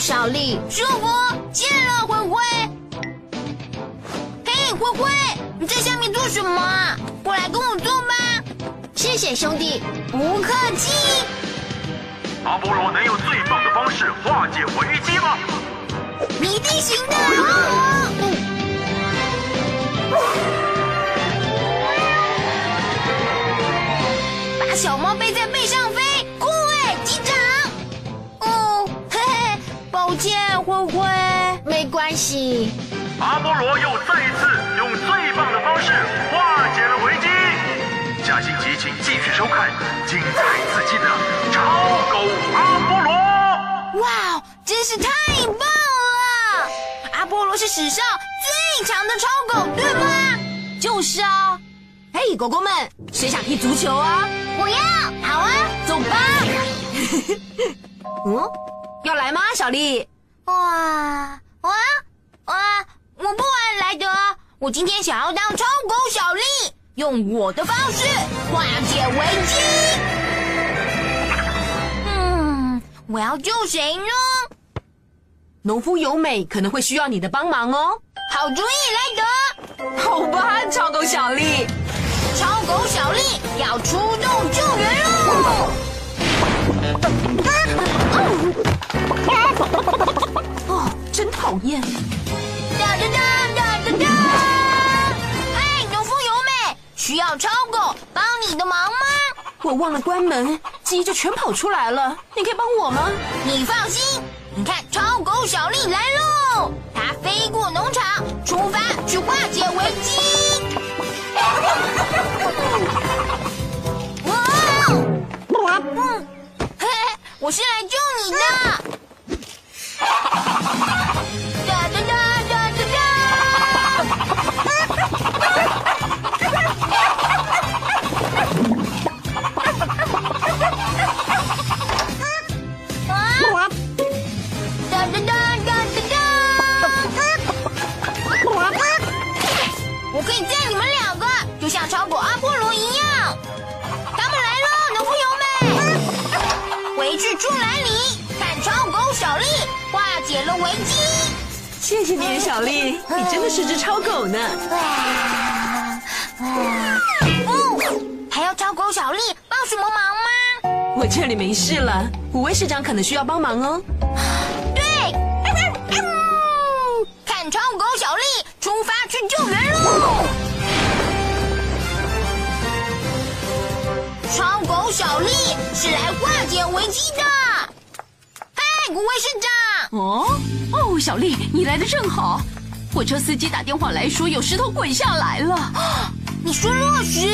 小丽？舒服。见了，灰灰。嘿，灰灰，你在下面做什么啊？过来跟我做吧。谢谢兄弟，不客气。阿波罗能用最棒的方式化解危机吗？你一定行的。把再一次用最棒的方式化解了危机。下星期请继续收看精彩刺激的《超狗阿波罗》。哇哦，真是太棒了！阿波罗是史上最强的超狗，对吗？就是啊。嘿，狗狗们，谁想踢足球啊？我要。好啊，走吧。嗯，要来吗，小丽？哇哇哇！我不玩我今天想要当超狗小丽，用我的方式化解危机。嗯，我要救谁呢？农夫由美可能会需要你的帮忙哦。好主意，莱德！好吧，超狗小丽。超狗小丽要出动救援喽！哦，真讨厌！哒哒哒哒哒哒！嗨，农夫由美，需要超狗帮你的忙吗？我忘了关门，鸡就全跑出来了。你可以帮我吗？你放心，你看超狗小丽来喽！它飞过农场，出发去化解危机。哇！嗯，嘿嘿，我是来救你的。解了危机。谢谢你，小丽，你真的是只超狗呢。哇哇！哦，还要超狗小丽帮什么忙吗？我这里没事了，五位市长可能需要帮忙哦。对，嗯看超狗小丽出发去救援喽！超狗小丽是来化解危机的。嗨，五位市长，哦哦，小丽，你来的正好。火车司机打电话来说有石头滚下来了，你说落石？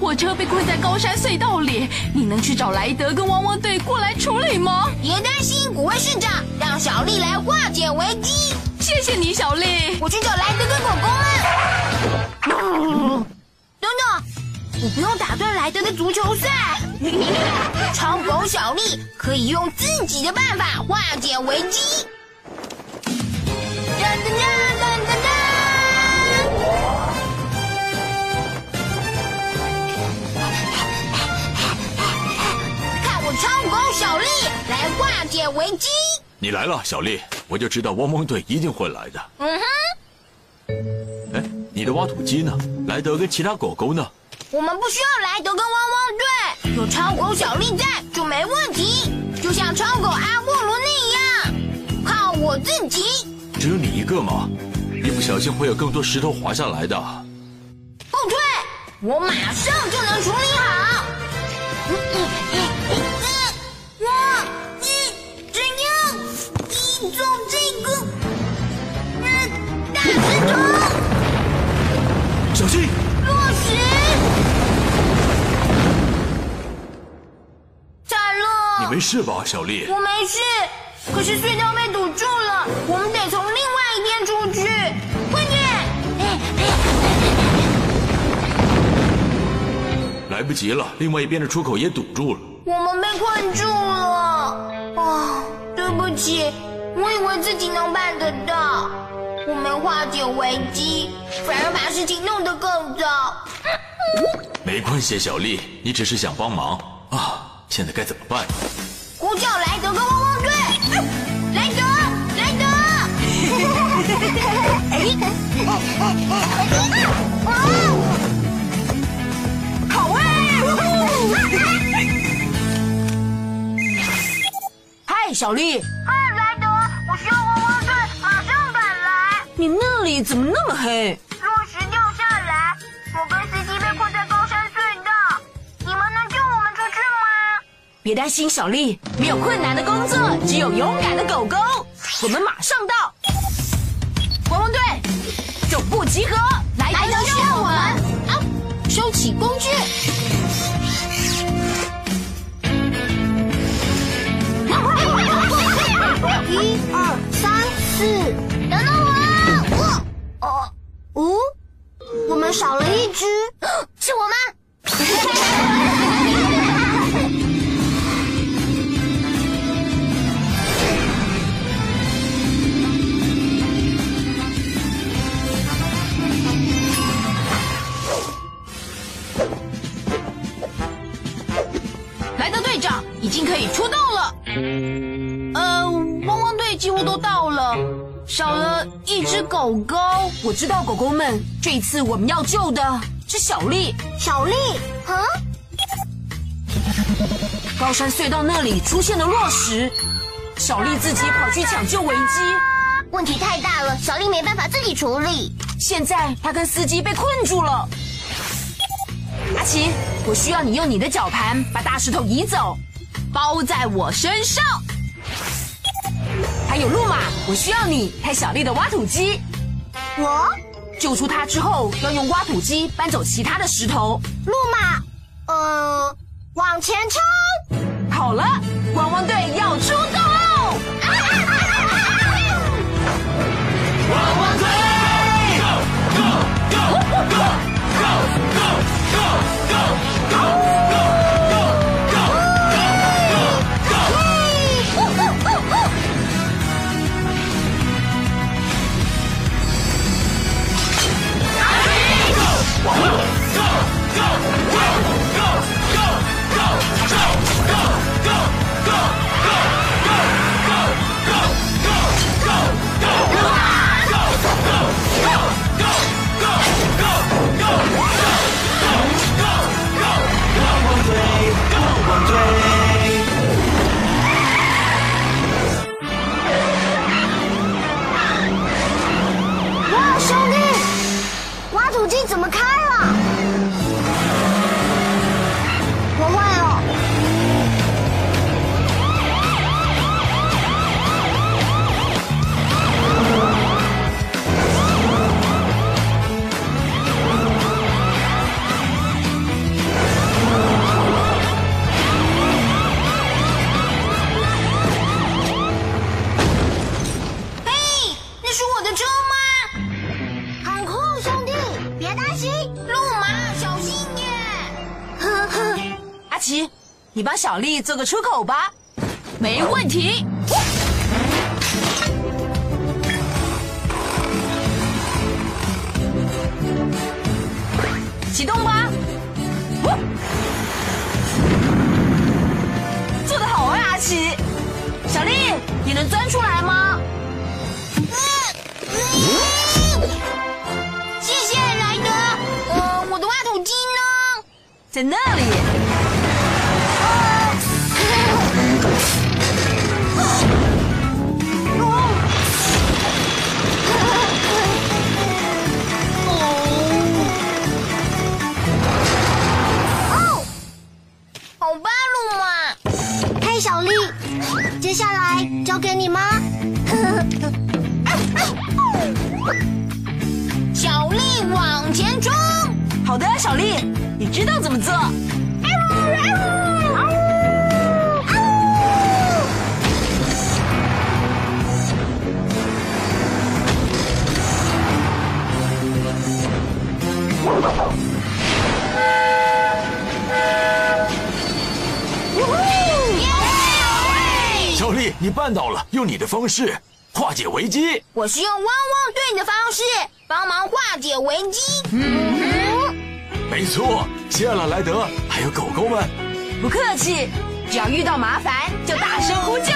火车被困在高山隧道里，你能去找莱德跟汪汪队过来处理吗？别担心，古威市长，让小丽来化解危机。谢谢你，小丽。我去找莱德跟狗狗们。等等，我不用打断莱德的足球赛。超狗小丽可以用自己的办法化解危机。看我超狗小丽来化解危机。你来了，小丽，我就知道汪汪队一定会来的。嗯哼，哎，你的挖土机呢？莱德跟其他狗狗呢？我们不需要莱德跟汪汪队，有超狗小丽在就没问题。就像超狗阿波罗那样，靠我自己。只有你一个吗？一不小心会有更多石头滑下来的。不退，我马上就能处理好。事吧，小丽？我没事，可是隧道被堵住了，我们得从另外一边出去。快点！来不及了，另外一边的出口也堵住了。我们被困住了。啊，对不起，我以为自己能办得到，我们化解危机，反而把事情弄得更糟。没关系，小丽，你只是想帮忙啊。现在该怎么办？呼叫莱德跟汪汪队，莱德，莱德！好哎！嗨，小丽，嗨，莱德，我需要汪汪队马上赶来。你那里怎么那么黑？别担心，小丽，没有困难的工作，只有勇敢的狗狗。我们马上到。汪汪队，总部集合，来莱德需要我们啊！收起工具。一二三四，等等我！我哦哦，我们少了了，少了一只狗狗。我知道，狗狗们，这一次我们要救的是小丽。小丽，啊？高山隧道那里出现了落石，小丽自己跑去抢救危机。问题太大了，小丽没办法自己处理。现在她跟司机被困住了。阿奇，我需要你用你的绞盘把大石头移走。包在我身上。还有路马，我需要你开小丽的挖土机。我救出他之后，要用挖土机搬走其他的石头。路马，呃，往前冲！好了，汪汪队要阿奇，你帮小丽做个出口吧。没问题。启动吧！做得好啊，阿奇。小丽，你能钻出来吗？谢谢莱德。呃，我的挖土机呢？在那里。给你吗？丽，你办到了，用你的方式化解危机。我是用汪汪队的方式帮忙化解危机。没错，谢了莱德，还有狗狗们。不客气，只要遇到麻烦就大声呼救。